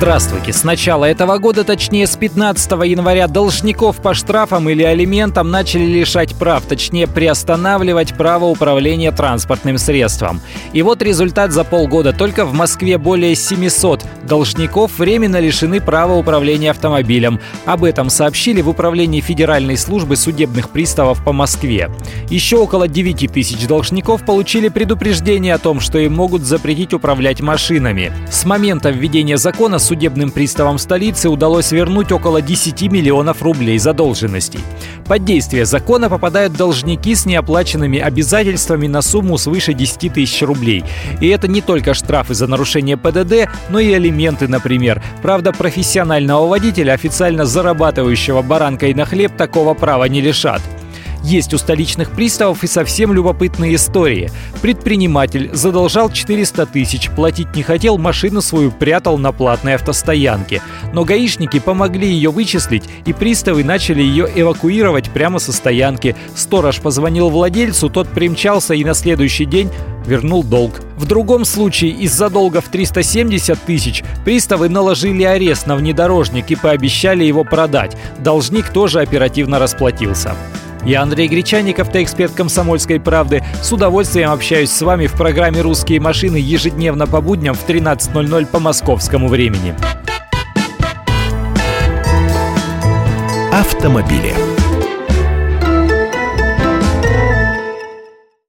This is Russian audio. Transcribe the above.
Здравствуйте! С начала этого года, точнее с 15 января, должников по штрафам или алиментам начали лишать прав, точнее приостанавливать право управления транспортным средством. И вот результат за полгода. Только в Москве более 700 должников временно лишены права управления автомобилем. Об этом сообщили в Управлении Федеральной службы судебных приставов по Москве. Еще около 9 тысяч должников получили предупреждение о том, что им могут запретить управлять машинами. С момента введения закона судебным приставам столицы удалось вернуть около 10 миллионов рублей задолженностей. Под действие закона попадают должники с неоплаченными обязательствами на сумму свыше 10 тысяч рублей. И это не только штрафы за нарушение ПДД, но и алименты, например. Правда, профессионального водителя, официально зарабатывающего баранкой на хлеб, такого права не лишат. Есть у столичных приставов и совсем любопытные истории. Предприниматель задолжал 400 тысяч, платить не хотел, машину свою прятал на платной автостоянке. Но гаишники помогли ее вычислить, и приставы начали ее эвакуировать прямо со стоянки. Сторож позвонил владельцу, тот примчался и на следующий день вернул долг. В другом случае из-за долга в 370 тысяч приставы наложили арест на внедорожник и пообещали его продать. Должник тоже оперативно расплатился. Я Андрей Гречаник, автоэксперт «Комсомольской правды». С удовольствием общаюсь с вами в программе «Русские машины» ежедневно по будням в 13.00 по московскому времени. Автомобили.